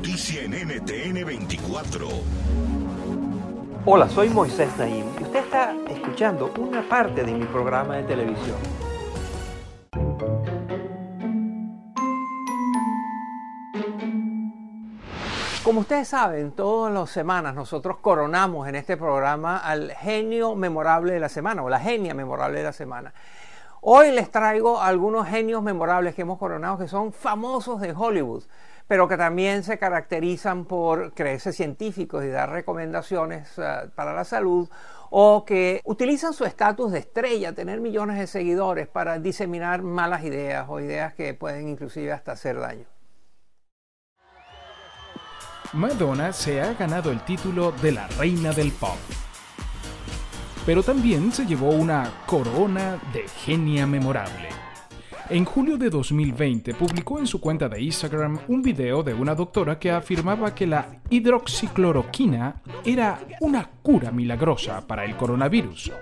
Noticia en NTN 24. Hola, soy Moisés Naim y usted está escuchando una parte de mi programa de televisión. Como ustedes saben, todas las semanas nosotros coronamos en este programa al genio memorable de la semana o la genia memorable de la semana. Hoy les traigo algunos genios memorables que hemos coronado que son famosos de Hollywood pero que también se caracterizan por creerse científicos y dar recomendaciones uh, para la salud o que utilizan su estatus de estrella, tener millones de seguidores para diseminar malas ideas o ideas que pueden inclusive hasta hacer daño. Madonna se ha ganado el título de la reina del pop. Pero también se llevó una corona de genia memorable. En julio de 2020 publicó en su cuenta de Instagram un video de una doctora que afirmaba que la hidroxicloroquina era una cura milagrosa para el coronavirus.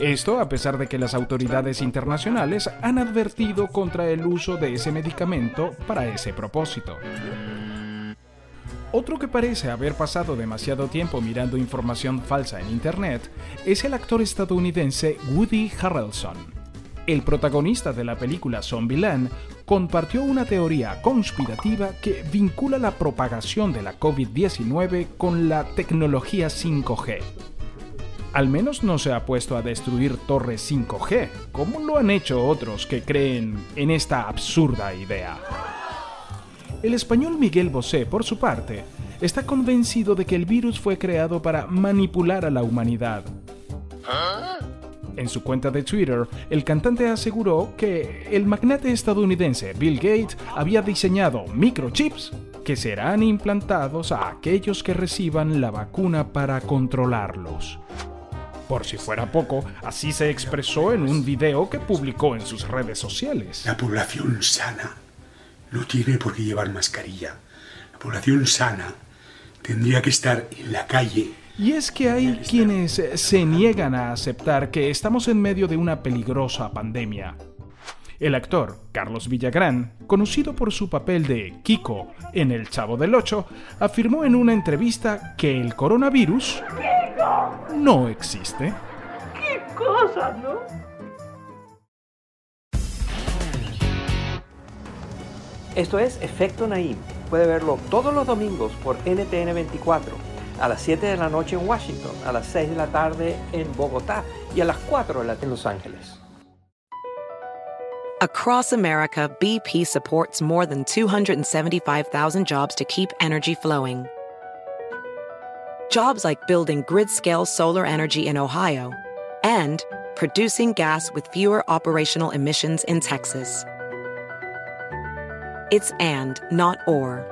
Esto a pesar de que las autoridades internacionales han advertido contra el uso de ese medicamento para ese propósito. Otro que parece haber pasado demasiado tiempo mirando información falsa en Internet es el actor estadounidense Woody Harrelson. El protagonista de la película Zombieland compartió una teoría conspirativa que vincula la propagación de la COVID-19 con la tecnología 5G. Al menos no se ha puesto a destruir torres 5G, como lo han hecho otros que creen en esta absurda idea. El español Miguel Bosé, por su parte, está convencido de que el virus fue creado para manipular a la humanidad. En su cuenta de Twitter, el cantante aseguró que el magnate estadounidense Bill Gates había diseñado microchips que serán implantados a aquellos que reciban la vacuna para controlarlos. Por si fuera poco, así se expresó en un video que publicó en sus redes sociales. La población sana no tiene por qué llevar mascarilla. La población sana tendría que estar en la calle y es que hay quienes se niegan a aceptar que estamos en medio de una peligrosa pandemia. El actor Carlos Villagrán, conocido por su papel de Kiko en El Chavo del Ocho, afirmó en una entrevista que el coronavirus no existe. ¿Qué cosa, no? Esto es Efecto Naim. Puede verlo todos los domingos por NTN 24 a las 7 de la noche en Washington, a las 6 de la tarde en Bogotá y a las 4 en Los Ángeles. Across America, BP supports more than 275,000 jobs to keep energy flowing. Jobs like building grid-scale solar energy in Ohio and producing gas with fewer operational emissions in Texas. It's and, not or.